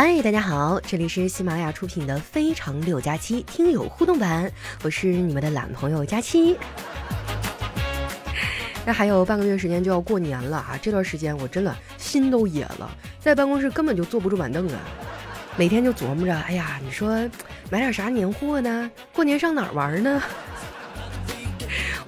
嗨，大家好，这里是喜马拉雅出品的《非常六加七》听友互动版，我是你们的懒朋友佳期。那还有半个月时间就要过年了啊！这段时间我真的心都野了，在办公室根本就坐不住板凳啊，每天就琢磨着，哎呀，你说买点啥年货呢？过年上哪儿玩呢？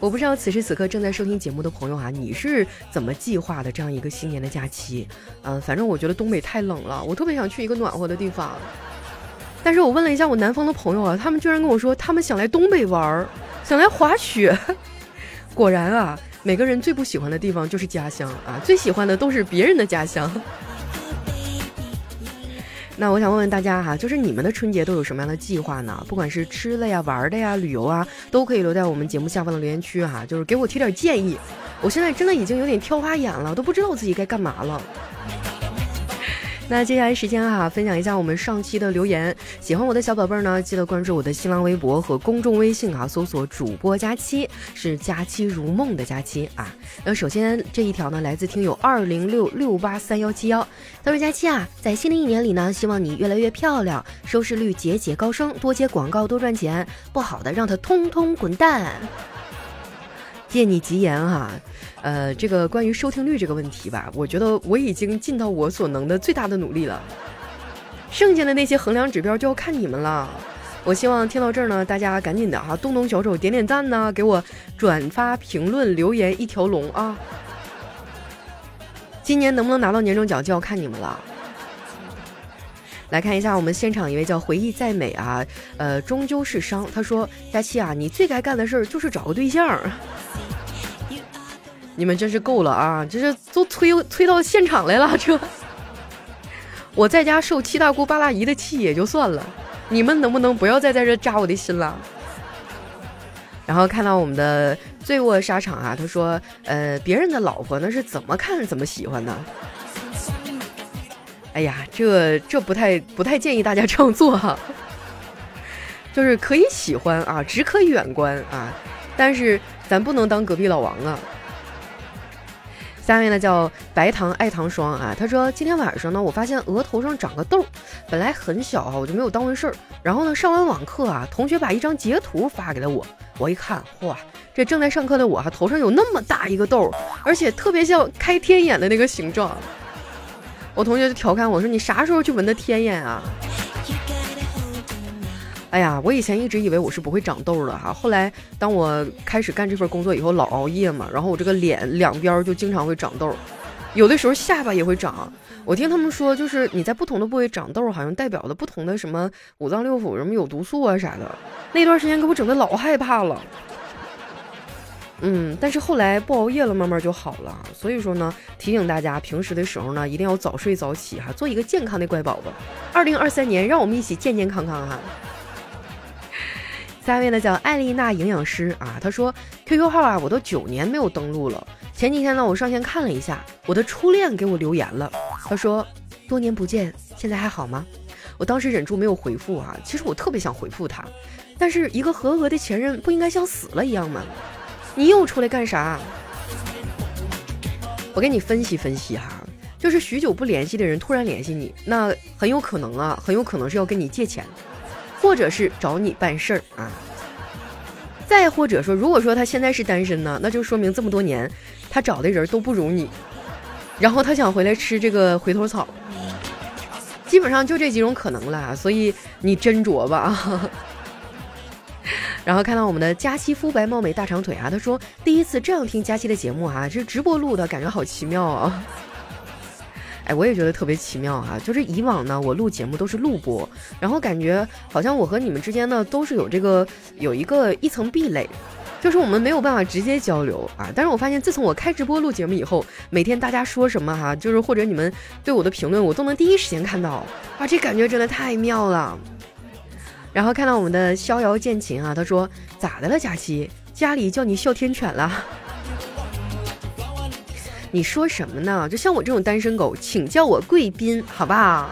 我不知道此时此刻正在收听节目的朋友啊，你是怎么计划的这样一个新年的假期？嗯，反正我觉得东北太冷了，我特别想去一个暖和的地方。但是我问了一下我南方的朋友啊，他们居然跟我说他们想来东北玩儿，想来滑雪。果然啊。每个人最不喜欢的地方就是家乡啊，最喜欢的都是别人的家乡。那我想问问大家哈，就是你们的春节都有什么样的计划呢？不管是吃的呀、玩的呀、旅游啊，都可以留在我们节目下方的留言区哈，就是给我提点建议。我现在真的已经有点挑花眼了，都不知道自己该干嘛了。那接下来时间哈，分享一下我们上期的留言。喜欢我的小宝贝儿呢，记得关注我的新浪微博和公众微信啊，搜索主播佳期，是佳期如梦的佳期啊。那首先这一条呢，来自听友二零六六八三幺七幺，他说佳期啊，在新的一年里呢，希望你越来越漂亮，收视率节节高升，多接广告多赚钱，不好的让他通通滚蛋。借你吉言哈，呃，这个关于收听率这个问题吧，我觉得我已经尽到我所能的最大的努力了，剩下的那些衡量指标就要看你们了。我希望听到这儿呢，大家赶紧的哈，动动小手点点赞呢，给我转发、评论、留言一条龙啊！今年能不能拿到年终奖就要看你们了。来看一下我们现场一位叫回忆再美啊，呃，终究是伤。他说：“佳期啊，你最该干的事儿就是找个对象。”你们真是够了啊！这是都催催到现场来了，这 我在家受七大姑八大姨的气也就算了，你们能不能不要再在这扎我的心了？然后看到我们的醉卧沙场啊，他说：“呃，别人的老婆那是怎么看怎么喜欢的。”哎呀，这这不太不太建议大家 这样做哈，就是可以喜欢啊，只可以远观啊，但是咱不能当隔壁老王啊。下面呢叫白糖爱糖霜啊，他说今天晚上呢，我发现额头上长个痘，本来很小哈，我就没有当回事儿。然后呢，上完网课啊，同学把一张截图发给了我，我一看，哇，这正在上课的我哈，头上有那么大一个痘，而且特别像开天眼的那个形状。我同学就调侃我说：“你啥时候去纹的天眼啊？”哎呀，我以前一直以为我是不会长痘的哈，后来当我开始干这份工作以后，老熬夜嘛，然后我这个脸两边就经常会长痘，有的时候下巴也会长。我听他们说，就是你在不同的部位长痘，好像代表的不同的什么五脏六腑，什么有毒素啊啥的。那段时间给我整的老害怕了。嗯，但是后来不熬夜了，慢慢就好了。所以说呢，提醒大家平时的时候呢，一定要早睡早起哈，做一个健康的乖宝宝。二零二三年，让我们一起健健康康哈。下一位呢叫艾丽娜营养师啊，她说 QQ 号啊，我都九年没有登录了。前几天呢，我上线看了一下，我的初恋给我留言了，他说多年不见，现在还好吗？我当时忍住没有回复啊，其实我特别想回复他，但是一个合格的前任不应该像死了一样吗？你又出来干啥？我给你分析分析哈，就是许久不联系的人突然联系你，那很有可能啊，很有可能是要跟你借钱。或者是找你办事儿啊，再或者说，如果说他现在是单身呢，那就说明这么多年他找的人都不如你，然后他想回来吃这个回头草，基本上就这几种可能了，所以你斟酌吧啊。然后看到我们的佳期肤白貌美大长腿啊，他说第一次这样听佳期的节目啊，这是直播录的感觉好奇妙啊。哎，我也觉得特别奇妙哈，就是以往呢，我录节目都是录播，然后感觉好像我和你们之间呢都是有这个有一个一层壁垒，就是我们没有办法直接交流啊。但是我发现自从我开直播录节目以后，每天大家说什么哈，就是或者你们对我的评论，我都能第一时间看到，哇，这感觉真的太妙了。然后看到我们的逍遥剑琴啊，他说咋的了，佳期家里叫你哮天犬了。你说什么呢？就像我这种单身狗，请叫我贵宾，好不好？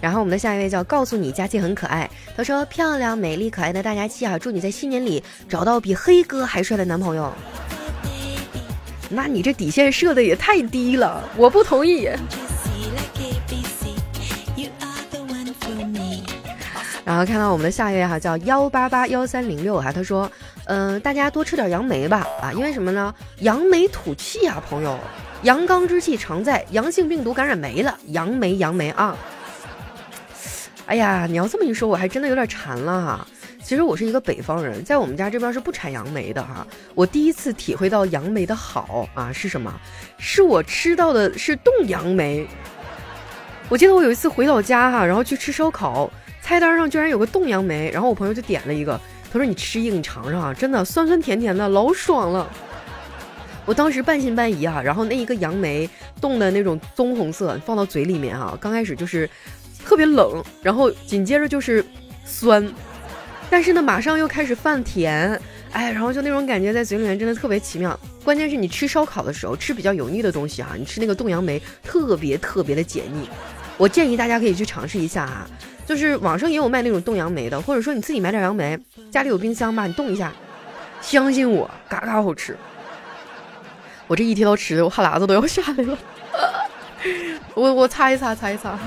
然后我们的下一位叫告诉你佳期很可爱，他说漂亮、美丽、可爱的大佳期啊，祝你在新年里找到比黑哥还帅的男朋友。那你这底线设的也太低了，我不同意。然后看到我们的下一位哈，叫幺八八幺三零六哈，他说，嗯，大家多吃点杨梅吧啊，因为什么呢？扬眉吐气啊，朋友，阳刚之气常在，阳性病毒感染没了，杨梅杨梅啊。哎呀，你要这么一说，我还真的有点馋了哈。其实我是一个北方人，在我们家这边是不产杨梅的哈。我第一次体会到杨梅的好啊是什么？是我吃到的是冻杨梅。我记得我有一次回老家哈，然后去吃烧烤，菜单上居然有个冻杨梅，然后我朋友就点了一个，他说你吃一个你尝尝啊，真的酸酸甜甜的，老爽了。我当时半信半疑啊，然后那一个杨梅冻的那种棕红色，放到嘴里面啊，刚开始就是特别冷，然后紧接着就是酸。但是呢，马上又开始泛甜，哎，然后就那种感觉在嘴里面真的特别奇妙。关键是你吃烧烤的时候吃比较油腻的东西啊，你吃那个冻杨梅特别特别的解腻。我建议大家可以去尝试一下啊，就是网上也有卖那种冻杨梅的，或者说你自己买点杨梅，家里有冰箱吧，你冻一下，相信我，嘎嘎好吃。我这一提到吃的，我哈喇子都要下来了。我我擦一擦，擦一擦。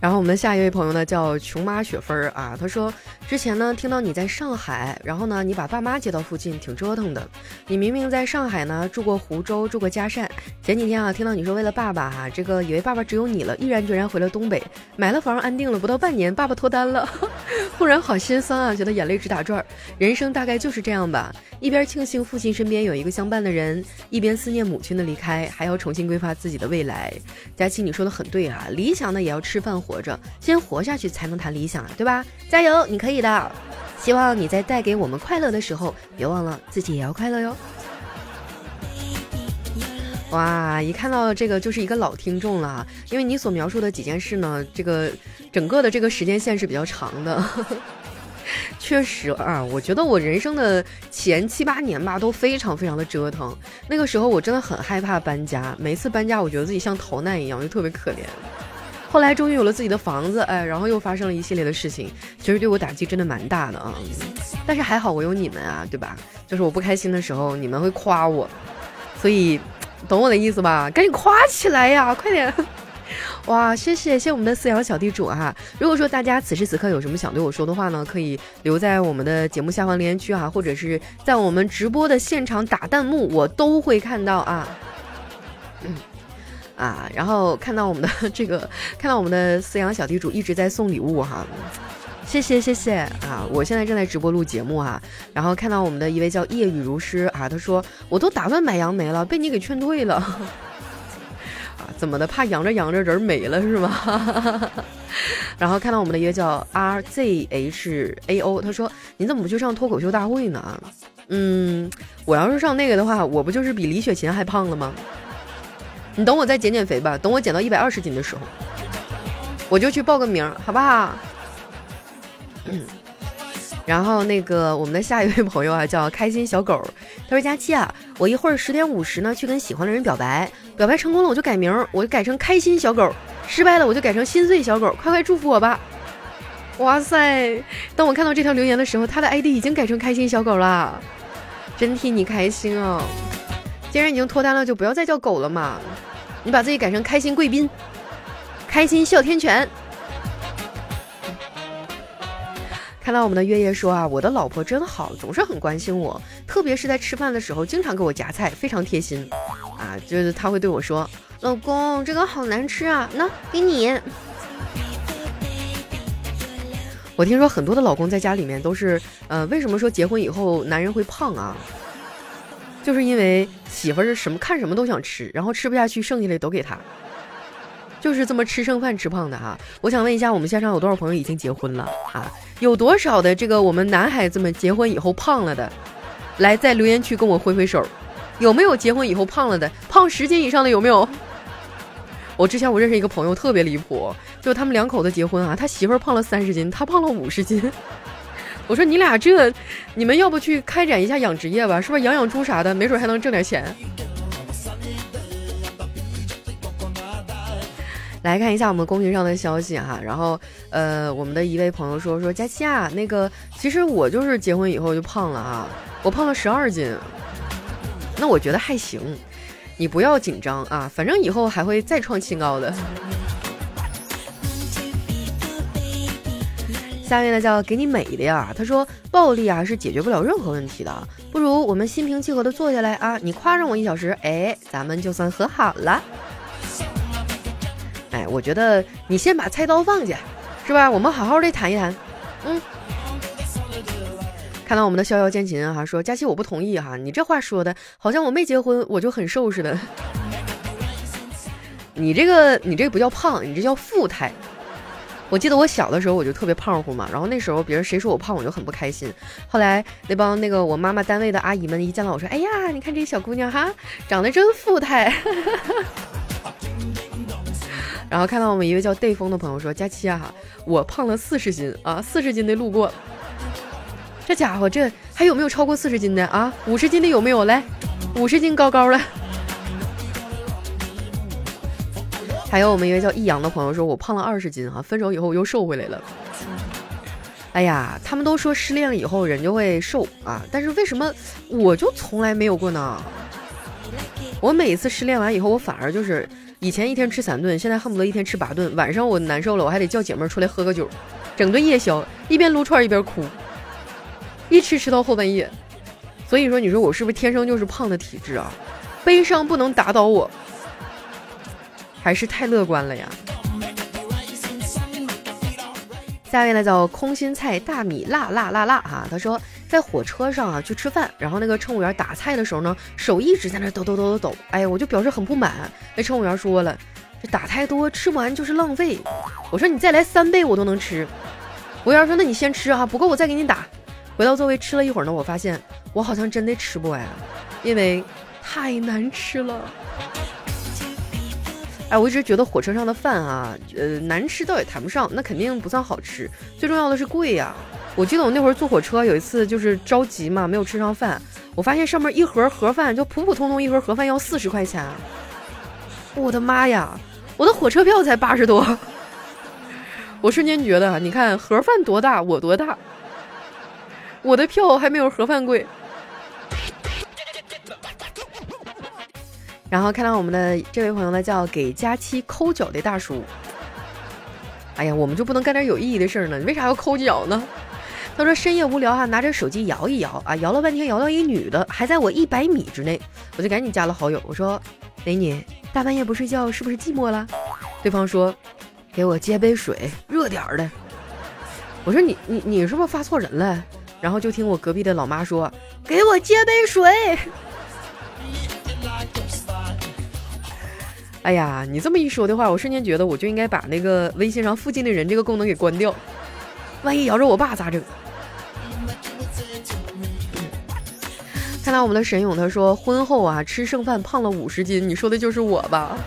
然后我们下一位朋友呢叫琼妈雪芬儿啊，他说之前呢听到你在上海，然后呢你把爸妈接到附近，挺折腾的。你明明在上海呢住过湖州，住过嘉善。前几天啊听到你说为了爸爸哈，这个以为爸爸只有你了，毅然决然回了东北，买了房安定了，不到半年爸爸脱单了，忽然好心酸啊，觉得眼泪直打转。人生大概就是这样吧，一边庆幸父亲身边有一个相伴的人，一边思念母亲的离开，还要重新规划自己的未来。佳琪，你说的很对啊，理想呢也要吃饭。活着，先活下去才能谈理想啊，对吧？加油，你可以的！希望你在带给我们快乐的时候，别忘了自己也要快乐哟。哇，一看到这个就是一个老听众了，因为你所描述的几件事呢，这个整个的这个时间线是比较长的。确实啊，我觉得我人生的前七八年吧，都非常非常的折腾。那个时候我真的很害怕搬家，每次搬家，我觉得自己像逃难一样，就特别可怜。后来终于有了自己的房子，哎，然后又发生了一系列的事情，其实对我打击真的蛮大的啊。但是还好我有你们啊，对吧？就是我不开心的时候，你们会夸我，所以懂我的意思吧？赶紧夸起来呀，快点！哇，谢谢谢我们的饲养小地主哈。如果说大家此时此刻有什么想对我说的话呢，可以留在我们的节目下方留言区啊，或者是在我们直播的现场打弹幕，我都会看到啊。嗯。啊，然后看到我们的 这个，看到我们的饲养小地主一直在送礼物哈，谢谢谢谢啊！我现在正在直播录节目啊，然后看到我们的一位叫夜雨如诗啊，他说我都打算买杨梅了，被你给劝退了 啊？怎么的？怕养着养着人没了是吗？然后看到我们的一个叫 R Z H A O，他说你怎么不去上脱口秀大会呢？嗯，我要是上那个的话，我不就是比李雪琴还胖了吗？你等我再减减肥吧，等我减到一百二十斤的时候，我就去报个名，好不好？然后那个我们的下一位朋友啊，叫开心小狗，他说：“佳期啊，我一会儿十点五十呢去跟喜欢的人表白，表白成功了我就改名，我就改成开心小狗；失败了我就改成心碎小狗，快快祝福我吧！”哇塞，当我看到这条留言的时候，他的 ID 已经改成开心小狗了，真替你开心啊！既然已经脱单了，就不要再叫狗了嘛。你把自己改成开心贵宾，开心哮天犬。看到我们的月夜说啊，我的老婆真好，总是很关心我，特别是在吃饭的时候，经常给我夹菜，非常贴心。啊，就是她会对我说：“老公，这个好难吃啊，那给你。”我听说很多的老公在家里面都是，呃，为什么说结婚以后男人会胖啊？就是因为媳妇儿是什么看什么都想吃，然后吃不下去剩下的都给他，就是这么吃剩饭吃胖的哈。我想问一下，我们现场有多少朋友已经结婚了啊？有多少的这个我们男孩子们结婚以后胖了的，来在留言区跟我挥挥手。有没有结婚以后胖了的？胖十斤以上的有没有？我之前我认识一个朋友特别离谱，就他们两口子结婚啊，他媳妇儿胖了三十斤，他胖了五十斤。我说你俩这，你们要不去开展一下养殖业吧？是不是养养猪啥的，没准还能挣点钱。来看一下我们公屏上的消息哈，然后呃，我们的一位朋友说说佳期啊，那个其实我就是结婚以后就胖了啊，我胖了十二斤。那我觉得还行，你不要紧张啊，反正以后还会再创新高的。下面呢叫给你美的呀，他说暴力啊是解决不了任何问题的，不如我们心平气和的坐下来啊，你夸上我一小时，哎，咱们就算和好了。哎，我觉得你先把菜刀放下，是吧？我们好好的谈一谈。嗯。看到我们的逍遥剑琴哈，说佳期我不同意哈，你这话说的好像我没结婚我就很瘦似的。你这个你这个不叫胖，你这叫富态。我记得我小的时候我就特别胖乎嘛，然后那时候别人谁说我胖我就很不开心。后来那帮那个我妈妈单位的阿姨们一见到我说，哎呀，你看这小姑娘哈，长得真富态。然后看到我们一位叫戴风的朋友说：“佳期啊，我胖了四十斤啊，四十斤的路过。这家伙这还有没有超过四十斤的啊？五十斤的有没有？来，五十斤高高的。还有我们一位叫易阳的朋友说，我胖了二十斤哈，分手以后又瘦回来了。哎呀，他们都说失恋了以后人就会瘦啊，但是为什么我就从来没有过呢？我每次失恋完以后，我反而就是。”以前一天吃三顿，现在恨不得一天吃八顿。晚上我难受了，我还得叫姐妹出来喝个酒，整顿夜宵，一边撸串一边哭，一吃吃到后半夜。所以说，你说我是不是天生就是胖的体质啊？悲伤不能打倒我，还是太乐观了呀。下面呢叫空心菜大米辣辣辣辣哈，他说。在火车上啊，去吃饭，然后那个乘务员打菜的时候呢，手一直在那抖抖抖抖抖，哎呀，我就表示很不满。那乘务员说了，这打太多吃不完就是浪费。我说你再来三倍我都能吃。服务员说那你先吃啊，不够我再给你打。回到座位吃了一会儿呢，我发现我好像真的吃不完，因为太难吃了。哎，我一直觉得火车上的饭啊，呃，难吃倒也谈不上，那肯定不算好吃，最重要的是贵呀。我记得我那会儿坐火车，有一次就是着急嘛，没有吃上饭。我发现上面一盒盒饭就普普通通一盒盒饭要四十块钱，我的妈呀！我的火车票才八十多，我瞬间觉得，你看盒饭多大，我多大，我的票还没有盒饭贵。然后看到我们的这位朋友呢，叫给佳期抠脚的大叔。哎呀，我们就不能干点有意义的事儿呢？你为啥要抠脚呢？他说深夜无聊啊，拿着手机摇一摇啊，摇了半天，摇到一女的，还在我一百米之内，我就赶紧加了好友。我说：“美女，大半夜不睡觉，是不是寂寞了？”对方说：“给我接杯水，热点儿的。”我说：“你你你是不是发错人了？”然后就听我隔壁的老妈说：“给我接杯水。”哎呀，你这么一说的话，我瞬间觉得我就应该把那个微信上附近的人这个功能给关掉，万一摇着我爸咋整？看到我们的沈勇，他说婚后啊吃剩饭胖了五十斤，你说的就是我吧？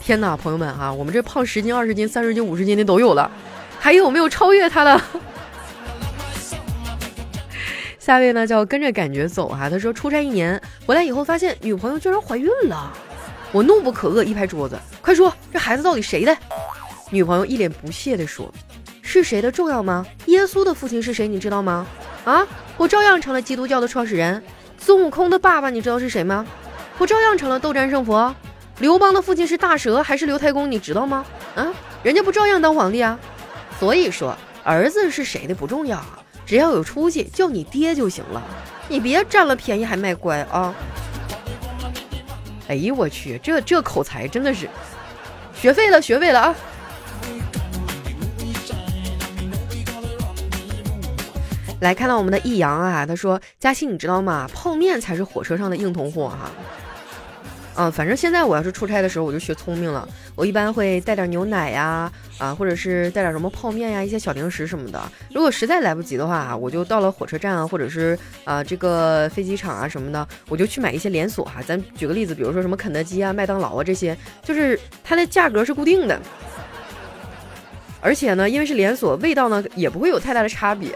天哪，朋友们啊，我们这胖十斤、二十斤、三十斤、五十斤的都有了，还有没有超越他的？下位呢叫跟着感觉走哈，他说出差一年回来以后发现女朋友居然怀孕了，我怒不可遏，一拍桌子，快说这孩子到底谁的？女朋友一脸不屑地说：“是谁的重要吗？耶稣的父亲是谁？你知道吗？啊？”我照样成了基督教的创始人，孙悟空的爸爸你知道是谁吗？我照样成了斗战胜佛。刘邦的父亲是大蛇还是刘太公你知道吗？啊，人家不照样当皇帝啊？所以说儿子是谁的不重要啊，只要有出息叫你爹就行了，你别占了便宜还卖乖啊！哎呦我去，这这口才真的是学废了，学废了啊！来看到我们的易阳啊，他说：“佳欣，你知道吗？泡面才是火车上的硬通货哈。”嗯，反正现在我要是出差的时候，我就学聪明了，我一般会带点牛奶呀，啊，啊或者是带点什么泡面呀，一些小零食什么的。如果实在来不及的话，我就到了火车站啊，或者是啊这个飞机场啊什么的，我就去买一些连锁哈。咱举个例子，比如说什么肯德基啊、麦当劳啊这些，就是它的价格是固定的，而且呢，因为是连锁，味道呢也不会有太大的差别。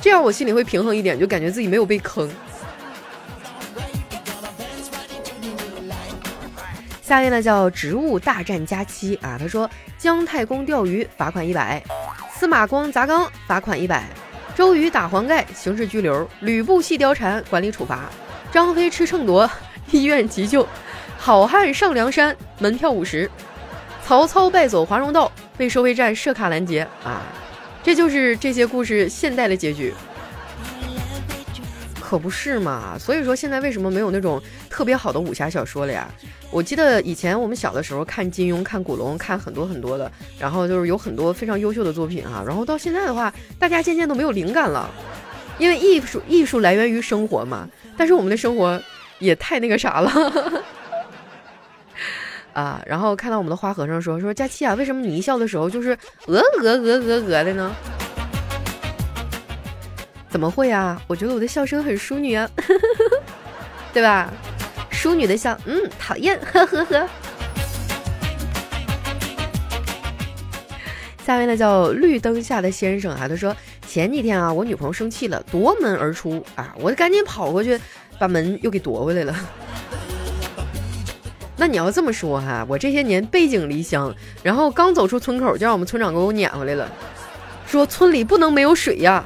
这样我心里会平衡一点，就感觉自己没有被坑。下面呢叫植物大战佳期啊，他说姜太公钓鱼罚款一百，司马光砸缸罚款一百，周瑜打黄盖刑事拘留，吕布戏貂蝉管理处罚，张飞吃秤砣医院急救，好汉上梁山门票五十，曹操败走华容道被收费站设卡拦截啊。这就是这些故事现代的结局。可不是嘛，所以说现在为什么没有那种特别好的武侠小说了呀？我记得以前我们小的时候看金庸、看古龙、看很多很多的，然后就是有很多非常优秀的作品啊。然后到现在的话，大家渐渐都没有灵感了，因为艺术艺术来源于生活嘛。但是我们的生活也太那个啥了 啊！然后看到我们的花和尚说说佳期啊，为什么你一笑的时候就是鹅鹅鹅鹅鹅的呢？怎么会啊？我觉得我的笑声很淑女啊，对吧？淑女的笑，嗯，讨厌，呵呵呵。下面呢叫绿灯下的先生啊，他说前几天啊，我女朋友生气了，夺门而出啊，我赶紧跑过去，把门又给夺回来了。那你要这么说哈，我这些年背井离乡，然后刚走出村口，就让我们村长给我撵回来了，说村里不能没有水呀。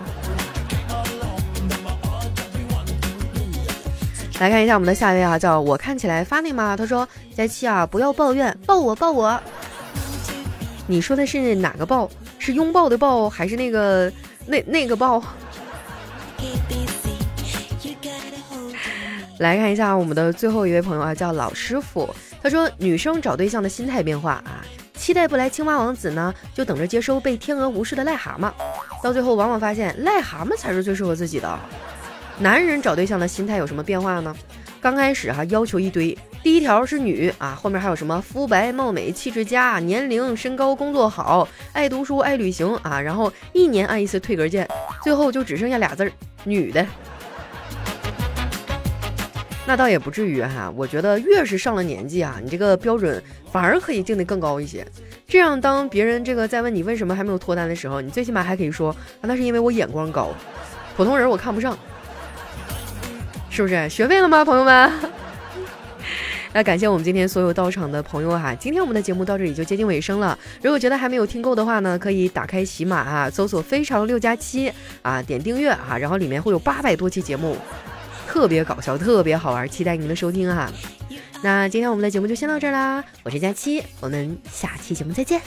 来看一下我们的下一位啊，叫我看起来发那吗？他说：“佳期啊，不要抱怨，抱我抱我。”你说的是哪个抱？是拥抱的抱，还是那个那那个抱？来看一下我们的最后一位朋友啊，叫老师傅。他说：“女生找对象的心态变化啊，期待不来青蛙王子呢，就等着接收被天鹅无视的癞蛤蟆。到最后往往发现癞蛤蟆才是最适合自己的。”男人找对象的心态有什么变化呢？刚开始哈要求一堆，第一条是女啊，后面还有什么肤白貌美、气质佳、年龄、身高、工作好、爱读书、爱旅行啊，然后一年按一次退格键，最后就只剩下俩字儿女的。那倒也不至于哈，我觉得越是上了年纪啊，你这个标准反而可以定得更高一些。这样当别人这个在问你为什么还没有脱单的时候，你最起码还可以说，那是因为我眼光高，普通人我看不上。是不是学会了吗，朋友们？那感谢我们今天所有到场的朋友哈。今天我们的节目到这里就接近尾声了。如果觉得还没有听够的话呢，可以打开喜马啊，搜索“非常六加七”啊，点订阅啊，然后里面会有八百多期节目，特别搞笑，特别好玩，期待您的收听哈。那今天我们的节目就先到这儿啦，我是佳期，我们下期节目再见。